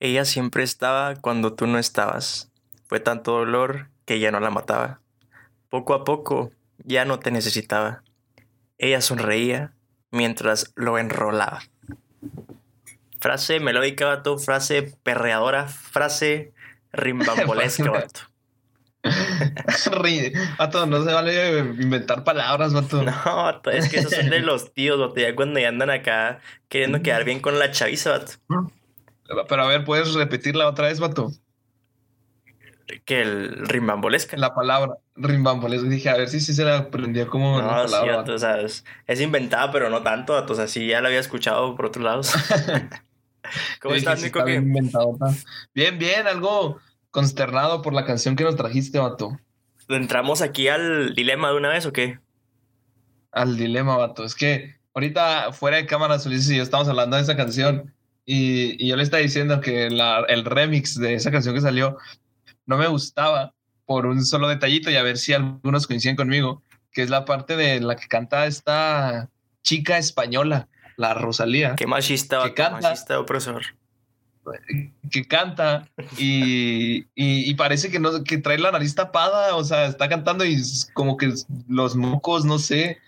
Ella siempre estaba cuando tú no estabas. Fue tanto dolor que ya no la mataba. Poco a poco ya no te necesitaba. Ella sonreía mientras lo enrolaba. Frase melódica, vato. Frase perreadora. Frase rimbambolesca, vato. vato, no se vale inventar palabras, vato. No, vato, es que esos son de los tíos, vato. Ya cuando ya andan acá queriendo quedar bien con la chaviza, vato. Pero a ver, ¿puedes repetirla otra vez, vato? Que el rimbambolesca. La palabra rimbambolesca. Dije, a ver si sí se la aprendía como no, palabra. Sí, sea, es, inventada, pero no tanto. O sea, sí ya la había escuchado por otros lados. ¿Cómo estás, Nico? Bien, bien, bien, algo consternado por la canción que nos trajiste, vato. ¿Entramos aquí al dilema de una vez o qué? Al dilema, vato. Es que ahorita fuera de cámara, Ulises y yo estamos hablando de esa canción y, yo le estaba diciendo que el remix de esa canción que salió no me gustaba por un solo detallito y a ver si algunos coinciden conmigo, que es la parte de la que canta esta chica española, la Rosalía. Qué machista, que canta, machista, opresor. Que canta y, y, parece que, no, que trae la nariz tapada, o sea, está cantando y como que los mocos, no sé,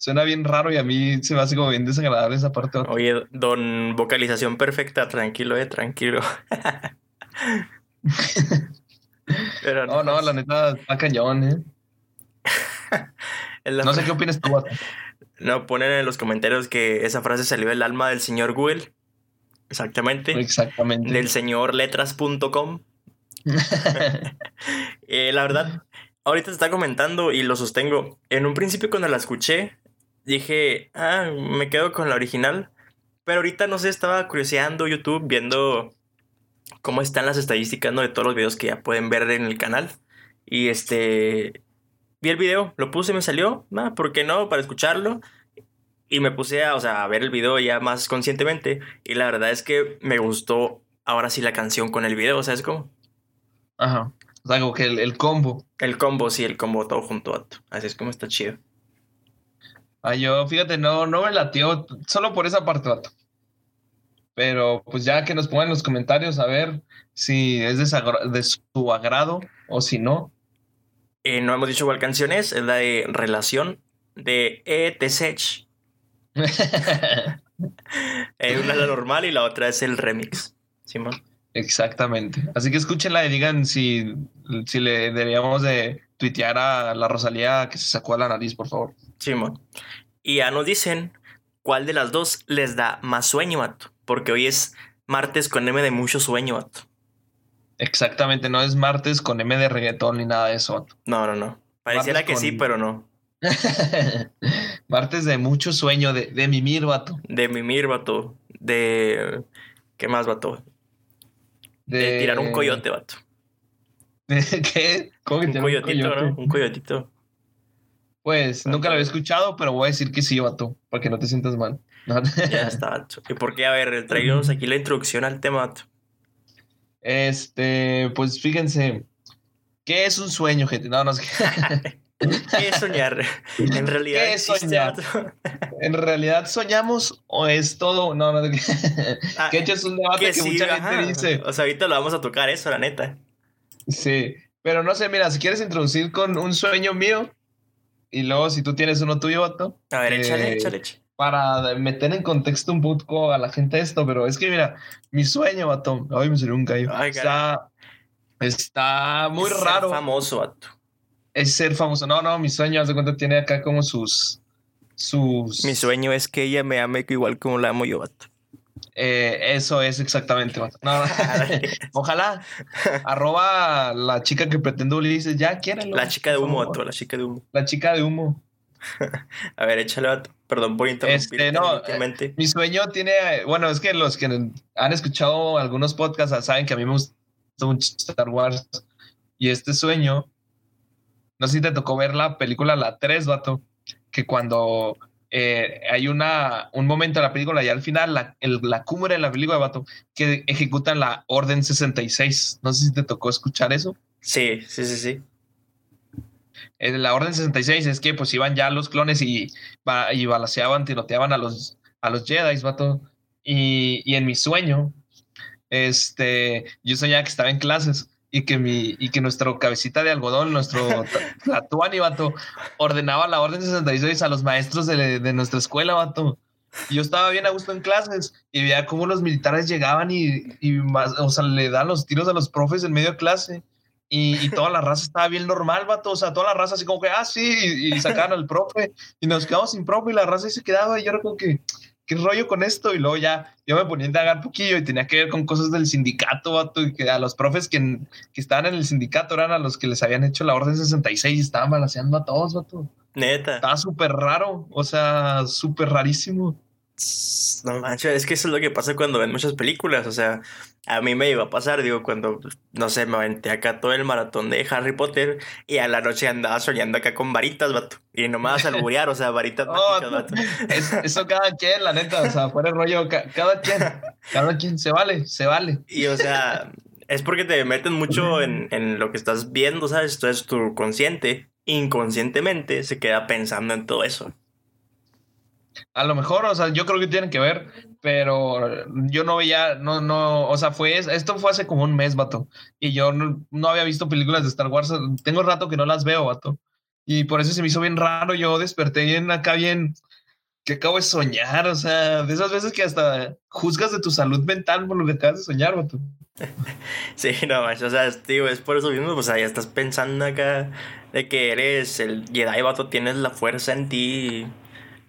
suena bien raro y a mí se me hace como bien desagradable esa parte. Oye, don vocalización perfecta, tranquilo, eh, tranquilo. Pero no, no, la neta está cañón, eh. no sé qué opinas tú. No, ponen en los comentarios que esa frase salió del alma del señor Google. Exactamente. Exactamente. Del señor letras.com. eh, la verdad, ahorita te está comentando y lo sostengo. En un principio cuando la escuché, dije, ah, me quedo con la original. Pero ahorita no sé, estaba curioseando YouTube, viendo cómo están las estadísticas ¿no? de todos los videos que ya pueden ver en el canal. Y este, vi el video, lo puse, me salió, ah, ¿por qué no? Para escucharlo. Y me puse a, o sea, a ver el video ya más conscientemente. Y la verdad es que me gustó ahora sí la canción con el video, o sea, es como... Ajá. O sea, como que el, combo. El combo, sí, el combo todo junto. Así es como está chido. Ah, yo, fíjate, no, no me latió solo por esa parte, vato. Pero pues ya que nos pongan en los comentarios a ver si es de, su agrado o si no. Eh, no hemos dicho cuál canción es, es la de Relación de ETSH. eh, una es la normal y la otra es el remix. Simón. Exactamente. Así que escúchenla y digan si, si le deberíamos de tuitear a la Rosalía que se sacó a la nariz, por favor. Simón. Y ya nos dicen cuál de las dos les da más sueño, vato. Porque hoy es martes con M de mucho sueño, vato. Exactamente, no es martes con M de reggaetón ni nada de eso, vato. No, no, no. Pareciera que sí, pero no. martes de mucho sueño, de, de mimir, vato. De mimir, vato. De. ¿Qué más, vato? De, tirar un coyote, vato. ¿De qué? ¿Cómo que un coyotito, un ¿no? Un coyotito. Pues nunca lo había escuchado, pero voy a decir que sí, vato, para que no te sientas mal. ya está. ¿Y por qué? A ver, traigamos aquí la introducción al tema. Este, pues fíjense, ¿qué es un sueño, gente? No, no sé. ¿Qué es soñar? En realidad, ¿Qué es soñar? ¿En realidad soñamos o es todo? No, no. Ah, que hecho es un debate que, mucha gente dice. O sea, ahorita lo vamos a tocar eso, la neta. Sí, pero no sé, mira, si quieres introducir con un sueño mío, y luego, si tú tienes uno tuyo, vato. A ver, échale, eh, échale, Para meter en contexto un poco a la gente esto, pero es que mira, mi sueño, vato. Ay, me salió un gallo. está, está muy es raro. Ser famoso, vato. Es ser famoso. No, no, mi sueño, haz de cuenta, tiene acá como sus. sus... Mi sueño es que ella me ame igual como la amo yo, vato. Eh, eso es exactamente. ojalá. Arroba la chica que pretende Ulises. Ya, quieren. La chica de humo, la chica de humo. La chica de humo. A ver, échale, Perdón por interrumpir. Este, no, eh, mi sueño tiene. Bueno, es que los que han escuchado algunos podcasts saben que a mí me gusta mucho Star Wars. Y este sueño. No sé si te tocó ver la película La 3, vato. Que cuando eh, hay una, un momento en la película y al final la, la cumbre de la película, vato, que ejecutan la Orden 66. No sé si te tocó escuchar eso. Sí, sí, sí, sí. Eh, la Orden 66 es que pues iban ya los clones y, y balaseaban, tiroteaban a los, a los Jedi, vato. Y, y en mi sueño, este, yo soñaba que estaba en clases y que mi y que nuestro cabecita de algodón, nuestro tatuani, vato, ordenaba la orden 66 a los maestros de, de nuestra escuela, vato. Y yo estaba bien a gusto en clases y veía cómo los militares llegaban y, y o sea, le dan los tiros a los profes en medio de clase. Y, toda la raza estaba bien normal, vato. O sea, toda la raza así como que, ah, sí, y, y sacaban al profe. Y nos quedamos sin profe y la raza ahí se quedaba. Y yo era como que, ¿qué rollo con esto? Y luego ya yo me ponía a indagar un poquillo y tenía que ver con cosas del sindicato, vato, y que a los profes que, que estaban en el sindicato eran a los que les habían hecho la orden 66 y estaban balanceando a todos, vato. Neta. Estaba súper raro, o sea, súper rarísimo. No manches, es que eso es lo que pasa cuando ven muchas películas. O sea, a mí me iba a pasar, digo, cuando, no sé, me aventé acá todo el maratón de Harry Potter y a la noche andaba soñando acá con varitas, vato. Y no me vas a alburear, o sea, varitas mágicas, vato. eso cada quien, la neta, o sea, fuera el rollo, cada quien, cada quien, se vale, se vale. Y o sea, es porque te meten mucho en, en lo que estás viendo, ¿sabes? Entonces tu consciente, inconscientemente, se queda pensando en todo eso. A lo mejor, o sea, yo creo que tienen que ver, pero yo no veía, no, no, o sea, fue, esto fue hace como un mes, vato, y yo no, había visto películas de Star Wars, tengo rato que no las veo, vato, y por eso se me hizo bien raro, yo desperté bien acá, bien, que acabo de soñar, o sea, de esas veces que hasta juzgas de tu salud mental por lo que acabas de soñar, vato. Sí, no, o sea, tío, es por eso mismo, pues ya estás pensando acá de que eres el Jedi, vato, tienes la fuerza en ti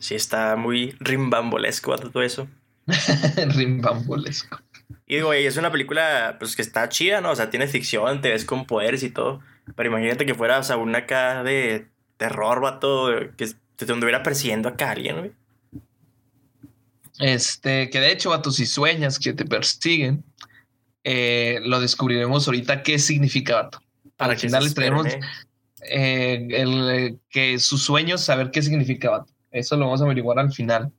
sí está muy rimbambolesco todo eso. rimbambolesco. Y digo, es una película pues que está chida, ¿no? O sea, tiene ficción, te ves con poderes y todo. Pero imagínate que fuera, o sea, una acá de terror, vato, que te anduviera persiguiendo acá alguien, güey. Este, que de hecho, vato, si sueñas que te persiguen, eh, lo descubriremos ahorita qué significa, vato. Para Al final les traemos eh, el, que sus sueños, saber qué significa, vato. Eso lo vamos a averiguar al final.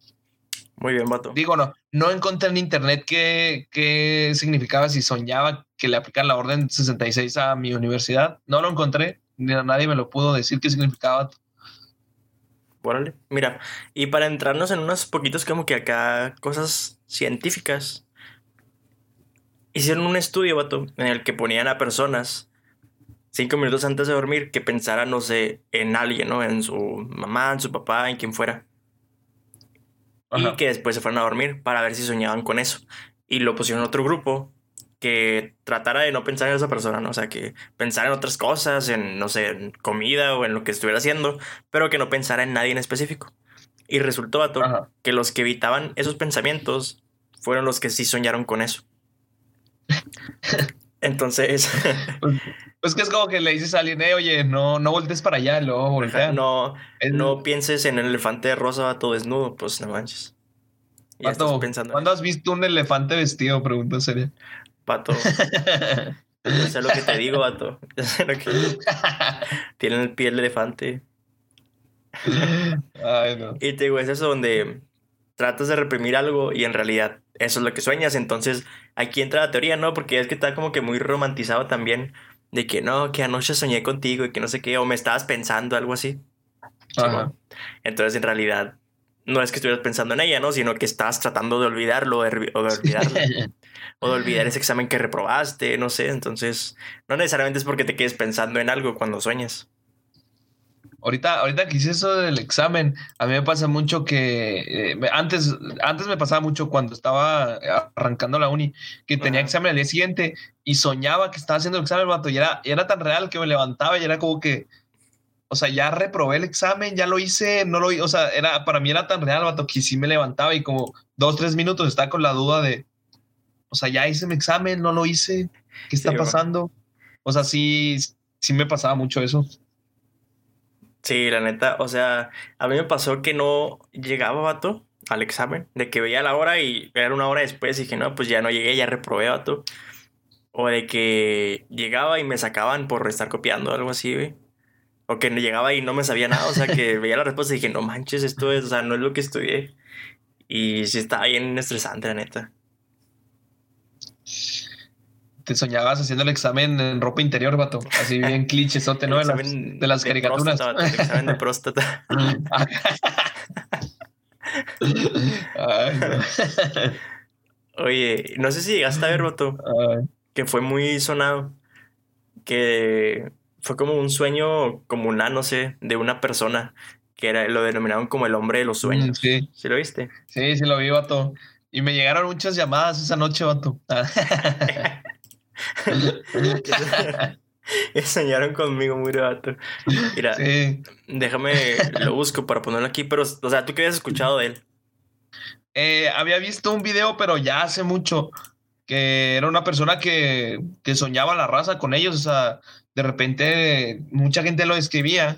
Muy bien, vato. Digo, no, no encontré en internet qué, qué significaba si soñaba que le aplican la orden 66 a mi universidad. No lo encontré, ni nadie me lo pudo decir qué significaba. Órale, mira, y para entrarnos en unos poquitos como que acá cosas científicas, hicieron un estudio, vato, en el que ponían a personas cinco minutos antes de dormir que pensara, no sé, en alguien, ¿no? En su mamá, en su papá, en quien fuera. Y que después se fueran a dormir para ver si soñaban con eso. Y lo pusieron en otro grupo que tratara de no pensar en esa persona, ¿no? O sea, que pensara en otras cosas, en, no sé, en comida o en lo que estuviera haciendo, pero que no pensara en nadie en específico. Y resultó, a que los que evitaban esos pensamientos fueron los que sí soñaron con eso. Entonces. Pues, pues, que es como que le dices a alguien, eh, oye, no, no voltees para allá, luego No, no pienses en el elefante rosa todo desnudo, pues no manches. Pato, pensando ¿cuándo has visto un elefante vestido? Pregunta seria. Pato. Yo sé lo que te digo, vato. Yo sé lo que. Tienen el piel de elefante. Ay, no. Y te digo, es eso donde tratas de reprimir algo y en realidad eso es lo que sueñas. Entonces, aquí entra la teoría, ¿no? Porque es que está como que muy romantizado también de que no, que anoche soñé contigo y que no sé qué, o me estabas pensando algo así. Entonces, en realidad, no es que estuvieras pensando en ella, ¿no? Sino que estás tratando de olvidarlo o de olvidarlo. o de olvidar ese examen que reprobaste, no sé. Entonces, no necesariamente es porque te quedes pensando en algo cuando sueñas. Ahorita, ahorita que hice eso del examen, a mí me pasa mucho que eh, antes, antes me pasaba mucho cuando estaba arrancando la uni, que tenía examen al día siguiente y soñaba que estaba haciendo el examen, vato, y era, era tan real que me levantaba y era como que, o sea, ya reprobé el examen, ya lo hice, no lo o sea, era, para mí era tan real, vato, que sí me levantaba y como dos, tres minutos estaba con la duda de, o sea, ya hice mi examen, no lo hice, ¿qué está pasando? O sea, sí, sí me pasaba mucho eso. Sí, la neta, o sea, a mí me pasó que no llegaba, vato, al examen, de que veía la hora y era una hora después y dije, no, pues ya no llegué, ya reprobé, vato. O de que llegaba y me sacaban por estar copiando, algo así, güey. O que llegaba y no me sabía nada, o sea, que veía la respuesta y dije, no manches, esto es, o sea, no es lo que estudié. Y sí estaba bien estresante, la neta te soñabas haciendo el examen en ropa interior, vato. Así bien clichesote, ¿no? De las, caricaturas. el examen de próstata. Oye, no sé si llegaste a ver, vato, Ay, que fue muy sonado. Que fue como un sueño comunal, no sé, de una persona. Que era, lo denominaron como el hombre de los sueños. Mm, sí. ¿Sí lo viste? sí, sí lo vi, vato. Y me llegaron muchas llamadas esa noche, vato. Enseñaron conmigo muy vato. Mira, sí. déjame, lo busco para ponerlo aquí, pero, o sea, ¿tú qué habías escuchado de él? Eh, había visto un video, pero ya hace mucho, que era una persona que, que soñaba la raza con ellos. O sea, de repente mucha gente lo escribía.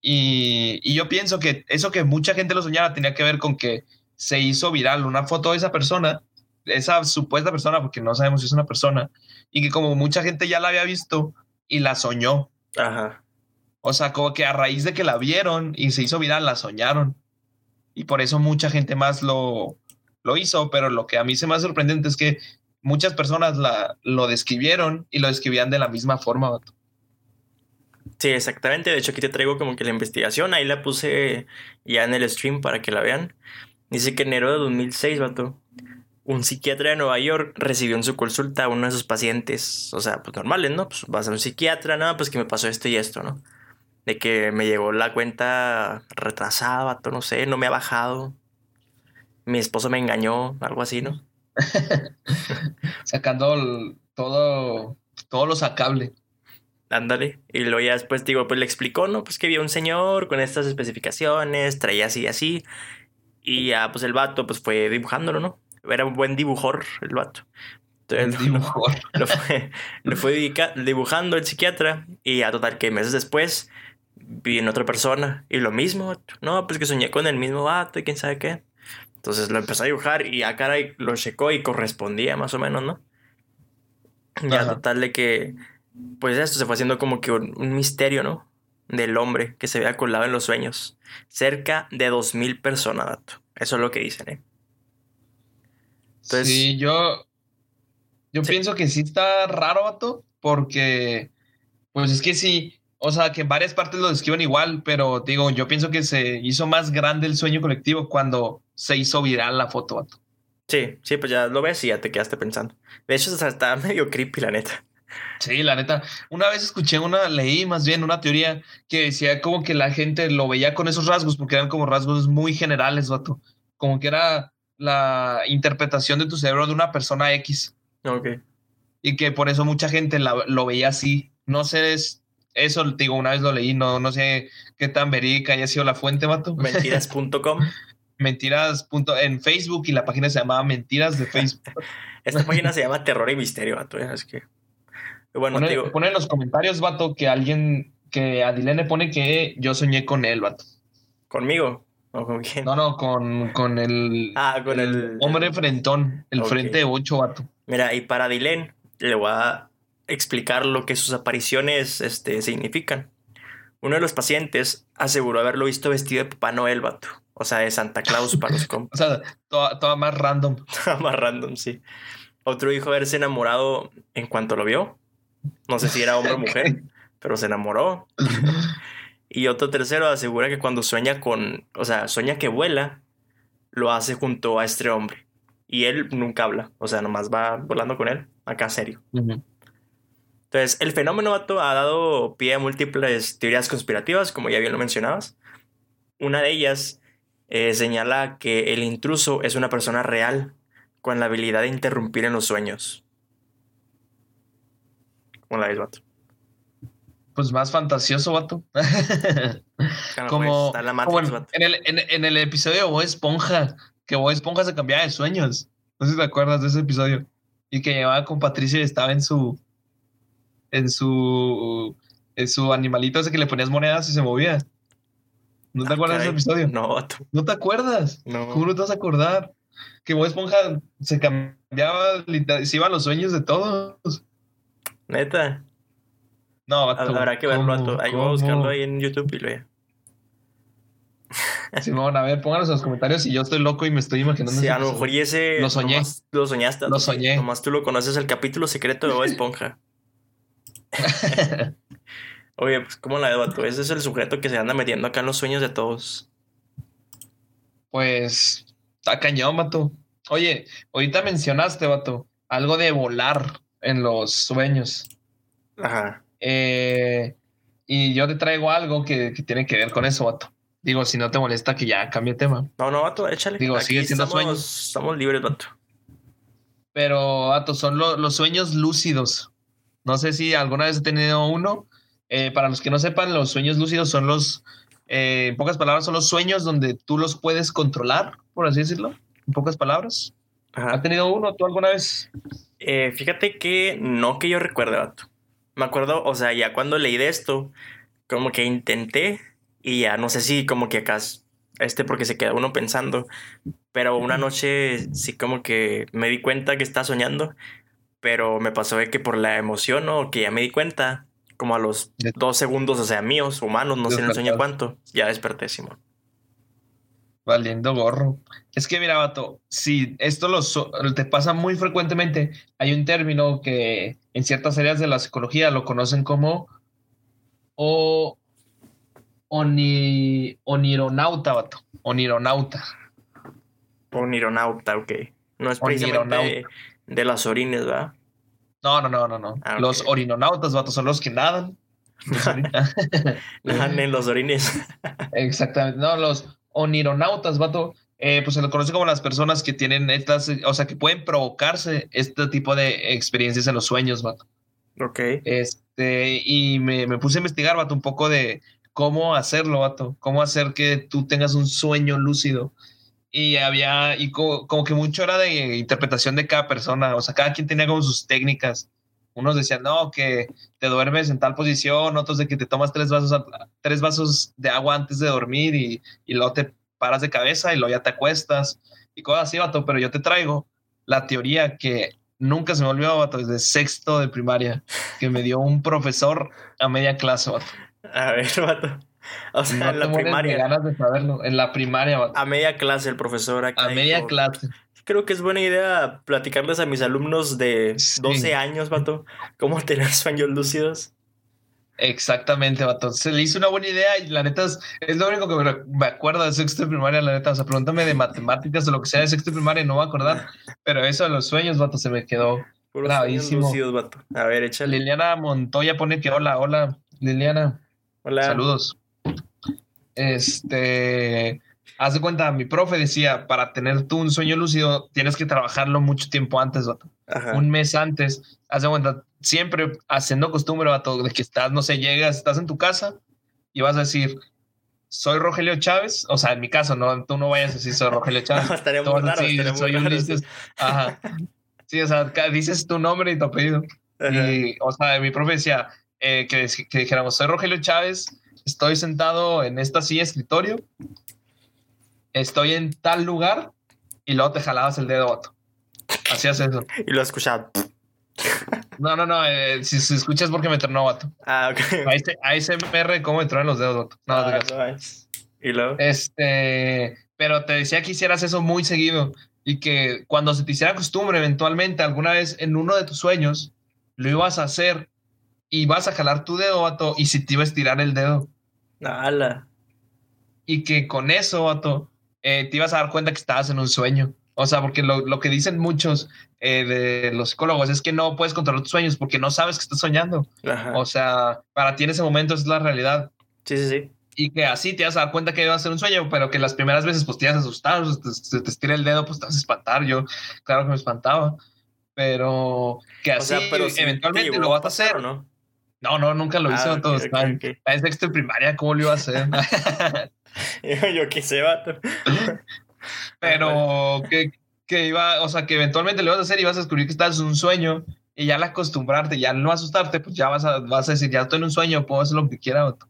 Y, y yo pienso que eso que mucha gente lo soñaba tenía que ver con que se hizo viral una foto de esa persona, esa supuesta persona, porque no sabemos si es una persona, y que como mucha gente ya la había visto y la soñó. Ajá. O sea, como que a raíz de que la vieron y se hizo viral, la soñaron. Y por eso mucha gente más lo, lo hizo, pero lo que a mí se me hace sorprendente es que muchas personas la, lo describieron y lo describían de la misma forma. vato. Sí, exactamente. De hecho, aquí te traigo como que la investigación. Ahí la puse ya en el stream para que la vean. Dice que en enero de 2006, vato, un psiquiatra de Nueva York recibió en su consulta a uno de sus pacientes, o sea, pues normales, ¿no? Pues vas a un psiquiatra, no, pues que me pasó esto y esto, ¿no? De que me llegó la cuenta retrasada, no sé, no me ha bajado. Mi esposo me engañó, algo así, ¿no? Sacando el- todo, todo lo sacable. Ándale. Y luego ya después, digo, pues le explicó, ¿no? Pues que había un señor con estas especificaciones, traía así y así. Y ya, pues el vato, pues fue dibujándolo, ¿no? Era un buen dibujor el vato. El Entonces, lo, dibujo. lo fue, lo fue dibujando el psiquiatra. Y ya, total, que meses después vi en otra persona. Y lo mismo. No, pues que soñé con el mismo vato y quién sabe qué. Entonces lo empezó a dibujar y ya, caray, lo checó y correspondía más o menos, ¿no? Ya, Ajá. total de que, pues esto se fue haciendo como que un, un misterio, ¿no? Del hombre que se había colado en los sueños. Cerca de 2.000 personas, vato. Eso es lo que dicen, ¿eh? Entonces- sí, yo, yo Sí. pienso que sí está raro, vato, porque, pues es que sí, o sea, que en varias partes lo describen igual, pero digo, yo pienso que se hizo más grande el sueño colectivo cuando se hizo viral la foto, vato. Sí, sí, pues ya lo ves y ya te quedaste pensando. De hecho, o sea, está medio creepy, la neta. Sí, la neta. Una vez escuché una, leí más bien una teoría que decía como que la gente lo veía con esos rasgos, porque eran como rasgos muy generales, vato. Como que era la interpretación de tu cerebro de una persona X. Ok. Y que por eso mucha gente la- lo veía así. No sé, es- eso, te digo, una vez lo leí, no, no sé qué tan verídica haya sido la fuente, vato. Mentiras.com. Mentiras. punto- en Facebook y la página se llamaba Mentiras de Facebook. Esta página se llama Terror y Misterio, vato. ¿eh? Es que. Bueno, Pone, te digo, pone en los comentarios, vato, que alguien, que Adilene pone que yo soñé con él, vato. ¿conmigo? ¿O con quién? No, no, con, con el, Ah, con el- hombre frentón, el frente de ocho, vato. Mira, y para Dylan le voy a explicar lo que sus apariciones este, significan. Uno de los pacientes aseguró haberlo visto vestido de Papá Noel, vato. O sea, de Santa Claus para los O compas. sea, toda, toda más random. Más random, sí. Otro dijo haberse enamorado en cuanto lo vio. No sé si era hombre o mujer, pero se enamoró. Y otro tercero asegura que cuando sueña con, o sea, sueña que vuela, lo hace junto a este hombre. Y él nunca habla, o sea, nomás va volando con él, acá serio. Ujú. Entonces, el fenómeno vato ha dado pie a múltiples teorías conspirativas, como ya bien lo mencionabas. Una de ellas eh, señala que el intruso es una persona real con la habilidad de interrumpir en los sueños. ¿Cómo la ves, vato? Pues más fantasioso, vato. Claro, como pues, como en, vato. en el, en, en el episodio de Bob Esponja, que Bob Esponja se cambiaba de sueños. No sé si te acuerdas de ese episodio. Y que llevaba con Patricia y estaba en su. En su. En su animalito ese que le ponías monedas y se movía. ¿No te Ah, acuerdas de ese episodio? No, vato. ¿No te acuerdas? No. ¿Cómo no te vas a acordar? Que Bob Esponja se cambiaba, se iban los sueños de todos. Neta. No, vato, Habrá que verlo, vato. Ahí voy a buscarlo ahí en YouTube y lo veo. Simón, a ver, pónganos en los comentarios si yo estoy loco y me estoy imaginando. Sí, a lo mejor y ese. Lo soñé. nomás Lo soñaste. Lo soñé. Nomás tú lo conoces, el capítulo secreto de Bob Esponja. Oye, pues, ¿cómo la ves, vato? Ese es el sujeto que se anda metiendo acá en los sueños de todos. Pues está cañón, vato. Oye, ahorita mencionaste, vato, algo de volar en los sueños. Ajá. Eh, y yo te traigo algo que, que tiene que ver con eso, vato. Digo, si no te molesta que ya cambie de tema. No, no, vato, échale. Digo, Aquí sigue siendo estamos, sueños. Estamos libres, vato. Pero, vato, son lo- los sueños lúcidos. No sé si alguna vez he tenido uno. Eh, para los que no sepan, los sueños lúcidos son los, eh, en pocas palabras, son los sueños donde tú los puedes controlar, por así decirlo. En pocas palabras. ¿Has tenido uno tú alguna vez? Eh, fíjate que no que yo recuerde, vato. Me acuerdo, o sea, ya cuando leí de esto, como que intenté y ya no sé si como que acá es- este porque se queda uno pensando, pero una noche sí como que me di cuenta que estaba soñando, pero me pasó de que por la emoción o que ya me di cuenta, como a los dos segundos, o sea, míos, humanos, no sé en el sueño cuánto, ya desperté, Simón. Valiendo gorro. Es que mira, vato, si esto lo so- te pasa muy frecuentemente, hay un término que en ciertas áreas de la psicología lo conocen como o, oni- onironauta, vato. Onironauta. Un ironauta, ok. No es precisamente Onironauta. de las orines, ¿verdad? No, no, no, no, no. Ah. Los orinonautas, vato, son los que nadan. Nadan en los orines. Exactamente. No, los onironautas, vato, eh, pues se lo conoce como las personas que tienen estas, o sea, que pueden provocarse este tipo de experiencias en los sueños, vato. ok. Este, y me, me puse a investigar, vato, un poco de cómo hacerlo, vato, cómo hacer que tú tengas un sueño lúcido. Y había, y co- como que mucho era de interpretación de cada persona, o sea, cada quien tenía como sus técnicas. Unos decían, no, que te duermes en tal posición, otros de que te tomas tres vasos, tres vasos de agua antes de dormir y, y luego te paras de cabeza y luego ya te acuestas y cosas así, vato. Pero yo te traigo la teoría que nunca se me olvidó, vato, desde sexto de primaria, que me dio un profesor a media clase, vato. A ver, vato. O sea, No en la de primaria. ganas de saberlo. En la primaria, vato. A media clase el profesor acá. A media dijo, clase. Creo que es buena idea platicarles a mis alumnos de Sí. 12 años, vato, cómo tener sueños lúcidos. Exactamente, vato. Se le hizo una buena idea y la neta es, es lo único que me, me acuerdo de sexto de primaria, la neta. O sea, pregúntame de matemáticas o lo que sea de sexto de primaria y no voy a acordar. Pero eso de los sueños, vato, se me quedó. Puros Bravísimo. lúcidos, vato. A ver, échale. Liliana Montoya pone que hola, hola, Liliana. Hola. Saludos. Este, haz de cuenta, mi profe decía, para tener tú un sueño lúcido, tienes que trabajarlo mucho tiempo antes, vato. Ajá. un mes antes. Haz de cuenta, siempre haciendo costumbre, vato, de que estás, no sé, llegas, estás en tu casa y vas a decir, soy Rogelio Chávez. O sea, en mi caso, no, tú no vayas a decir soy Rogelio Chávez. No, estaría muy raro, decir, estaría muy soy raro, Ulises. Ajá. Sí, o sea, dices tu nombre y tu apellido. Ajá. Y, o sea, mi profe decía eh, que, que dijéramos, soy Rogelio Chávez, estoy sentado en esta silla escritorio, estoy en tal lugar y luego te jalabas el dedo, vato. Hacías eso. Y lo escuchaba. No, no, no. eh, si, si escuchas porque me tronó, vato. Ah, ok. AS- ASMR, ¿cómo me tronan los dedos, vato? No, Ah, no. Y luego. Este, pero te decía que hicieras eso muy seguido y que cuando se te hiciera costumbre, eventualmente, alguna vez en uno de tus sueños, lo ibas a hacer y vas a jalar tu dedo, vato, y si te iba a estirar el dedo. Ala. Y que con eso, vato, eh, te ibas a dar cuenta que estabas en un sueño. O sea, porque lo, lo que dicen muchos eh, de los psicólogos es que no puedes controlar tus sueños porque no sabes que estás soñando. Ajá. O sea, para ti en ese momento es la realidad. Sí, sí, sí. Y que así te vas a dar cuenta que iba a ser un sueño, pero que las primeras veces pues te ibas a asustar, o te, te estira el dedo, pues te vas a espantar. Yo, claro que me espantaba. Pero que O así sea, pero eventualmente lo vas a hacer. ¿o no? No, no, nunca lo hice, Ah, vato, ok, estaba ok, en- ok. estaba en sexto de primaria, ¿cómo lo iba a hacer? Yo, yo qué sé, vato. pero que, que iba, o sea, que eventualmente lo vas a hacer y vas a descubrir que estás en un sueño y ya al acostumbrarte, ya al no asustarte, pues ya vas a, vas a decir, ya estoy en un sueño, puedo hacer lo que quiera, vato.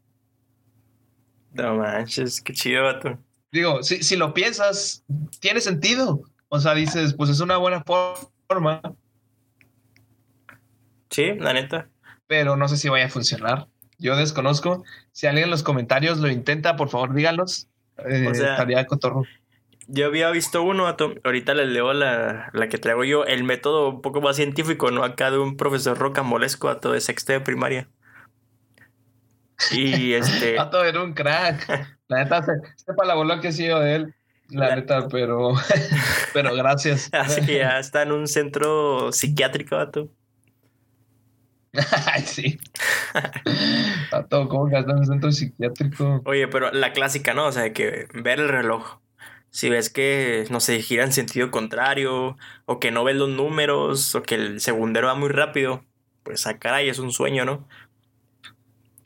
No manches, qué chido, vato. Digo, si, si lo piensas, tiene sentido. O sea, dices, pues es una buena for- forma, Sí, la neta. pero no sé si vaya a funcionar. Yo desconozco. Si alguien en los comentarios lo intenta, por favor, díganos. Eh, O sea- estaría cotorro. Yo había visto uno. Ahorita les leo la, la que traigo yo. El método un poco más científico, ¿no? Acá de un profesor rocambolesco, vato, de sexto de primaria. Y este. Vato era un crack. La neta, se- sepa la bola que ha sido de él. La, neta, pero, pero gracias. Así que ya está en un centro psiquiátrico, vato. Ay, sí. Vato, ¿cómo que está en un centro psiquiátrico? Oye, pero la clásica, ¿no? O sea, que ver el reloj. Si ves que, no sé, gira en sentido contrario, o que no ves los números, o que el segundero va muy rápido, pues a ah, caray, es un sueño, ¿no?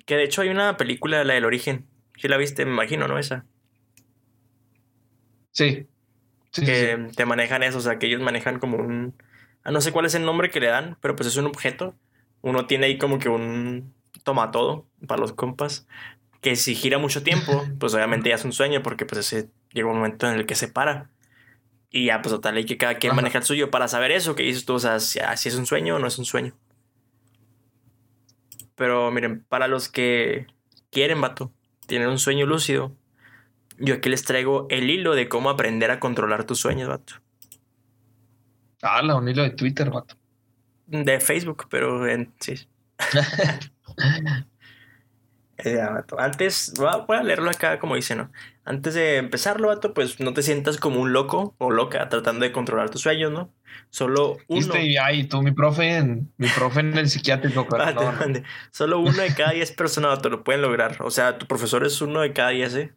Que de hecho hay una película, la del origen. Si la viste, me imagino, ¿no? Esa. Sí. que te manejan eso, o sea, que ellos manejan como un... Ah, no sé cuál es el nombre que le dan, pero pues es un objeto. Uno tiene ahí como que un toma todo para los compas. Que si gira mucho tiempo, pues obviamente ya es un sueño, porque pues ese llega un momento en el que se para. Y ya, pues total, hay que cada quien maneja el suyo para saber eso que dices tú, o sea, si, si es un sueño o no es un sueño. Pero miren, para los que quieren, vato, tienen un sueño lúcido, yo aquí les traigo el hilo de cómo aprender a controlar tus sueños, vato. Ah, un hilo de Twitter, vato. De Facebook, pero en, sí. Eh, Antes, voy a leerlo acá como dice, ¿no? Antes de empezarlo, vato, pues no te sientas como un loco o loca tratando de controlar tus sueños, ¿no? Solo uno. Y ay, tú, mi profe, en, mi profe en el psiquiátrico. Ah, Solo uno de cada diez personas te lo pueden lograr. O sea, tu profesor es uno de cada diez, ¿eh?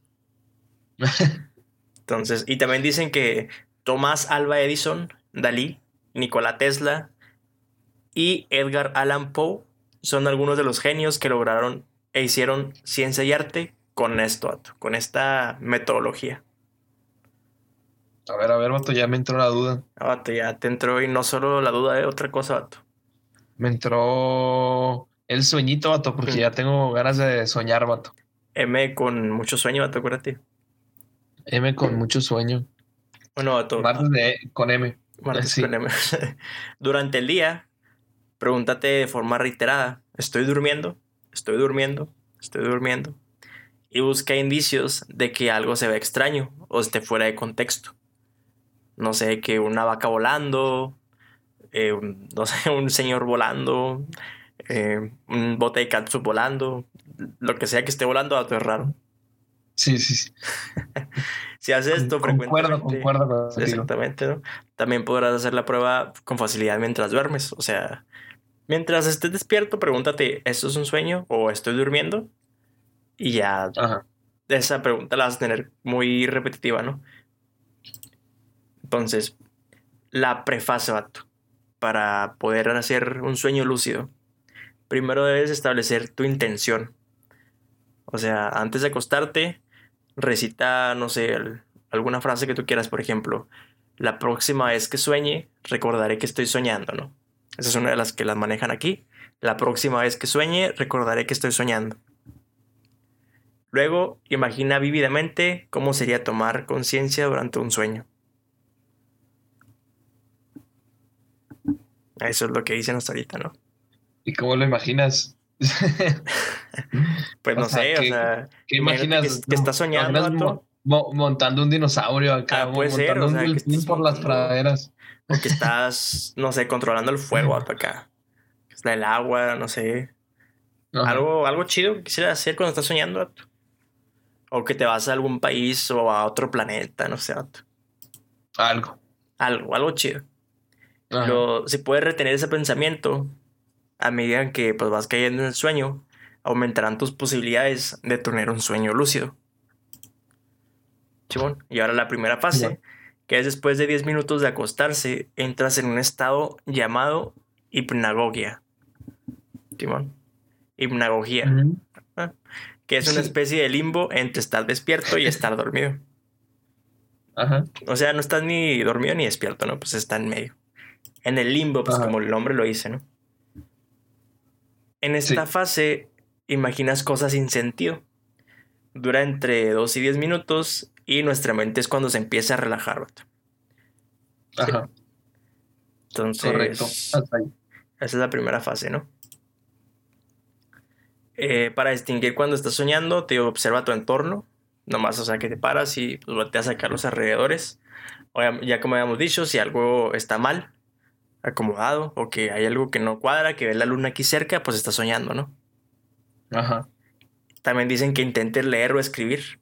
Entonces, y también dicen que Tomás Alba Edison, Dalí, Nikola Tesla y Edgar Allan Poe son algunos de los genios que lograron e hicieron ciencia y arte con esto, con esta metodología. A ver, a ver, vato, ya me entró la duda. Ah, vato, ya te entró y no solo la duda de otra cosa, vato. Me entró el sueñito, vato, porque ya tengo ganas de soñar, vato. M con mucho sueño, vato, acuérdate. M con mucho sueño. Bueno, vato. Martes de, con M. Martes con M. Durante el día, pregúntate de forma reiterada, ¿estoy durmiendo? ¿Estoy durmiendo? ¿Estoy durmiendo? Y busca indicios de que algo se ve extraño o esté fuera de contexto no sé, que una vaca volando, eh, no sé, un señor volando, eh, un bote de catsup volando, lo que sea que esté volando, es raro. Sí, sí, sí. si haces esto concuerdo, Concuerdo Exactamente, ¿no? También podrás hacer la prueba con facilidad mientras duermes. O sea, mientras estés despierto, pregúntate, ¿esto es un sueño o estoy durmiendo? Y ya esa pregunta la vas a tener muy repetitiva, ¿no? Entonces, la prefase, vato, para poder hacer un sueño lúcido, primero debes establecer tu intención. O sea, antes de acostarte, recita, no sé, alguna frase que tú quieras, por ejemplo, la próxima vez que sueñe, recordaré que estoy soñando, ¿no? Esa es una de las que las manejan aquí. La próxima vez que sueñe, recordaré que estoy soñando. Luego, imagina vívidamente cómo sería tomar conciencia durante un sueño. Eso es lo que dicen hasta ahorita, ¿no? ¿Y cómo lo imaginas? pues no sé, o sea, ¿qué imaginas? Que, estás soñando. montando un dinosaurio acá, ah, puede montando ser, un delfín por las praderas. O que estás, no sé, controlando el fuego acá. El agua, no sé. Algo, algo chido que quisieras hacer cuando estás soñando. O que te vas a algún país o a otro planeta, no sé. Algo. Algo, algo chido. Pero si puedes retener ese pensamiento, a medida que pues, vas cayendo en el sueño, aumentarán tus posibilidades de tener un sueño lúcido. Chimón. Y ahora la primera fase, que es después de 10 minutos de acostarse, entras en un estado llamado hipnagogia. Chimón. Hipnagogia. Ah, que es una especie de limbo entre estar despierto y estar dormido. Ajá. O sea, no estás ni dormido ni despierto, ¿no? Pues está en medio en el limbo, pues como el nombre lo dice, ¿no? En esta fase imaginas cosas sin sentido. Dura entre 2 y 10 minutos y nuestra mente es cuando se empieza a relajar. Ajá. Entonces, Correcto. Esa es la primera fase, ¿no? Eh, para distinguir cuando estás soñando, te observa tu entorno. Nomás, o sea, que te paras y pues, volteas a sacar los alrededores. O ya como habíamos dicho, si algo está mal, acomodado o que hay algo que no cuadra, que ve la luna aquí cerca, pues está soñando, ¿no? Ajá. También dicen que intentes leer o escribir.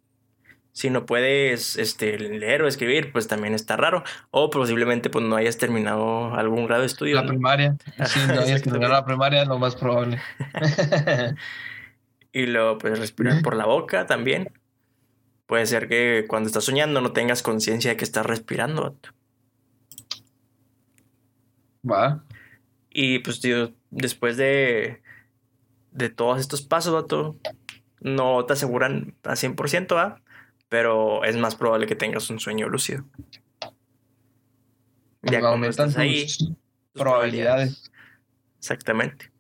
Si no puedes este, leer o escribir, pues también está raro. O posiblemente pues no hayas terminado algún grado de estudio. La primaria. Sí, no hayas terminado la primaria, lo más probable. y luego pues respirar por la boca también. Puede ser que cuando estás soñando no tengas conciencia de que estás respirando. Va. Y pues, tío, después de, de todos estos pasos, vato, no te aseguran a 100%, ¿va? Pero es más probable que tengas un sueño lúcido. Ya cuando estás ahí, probabilidades. Exactamente.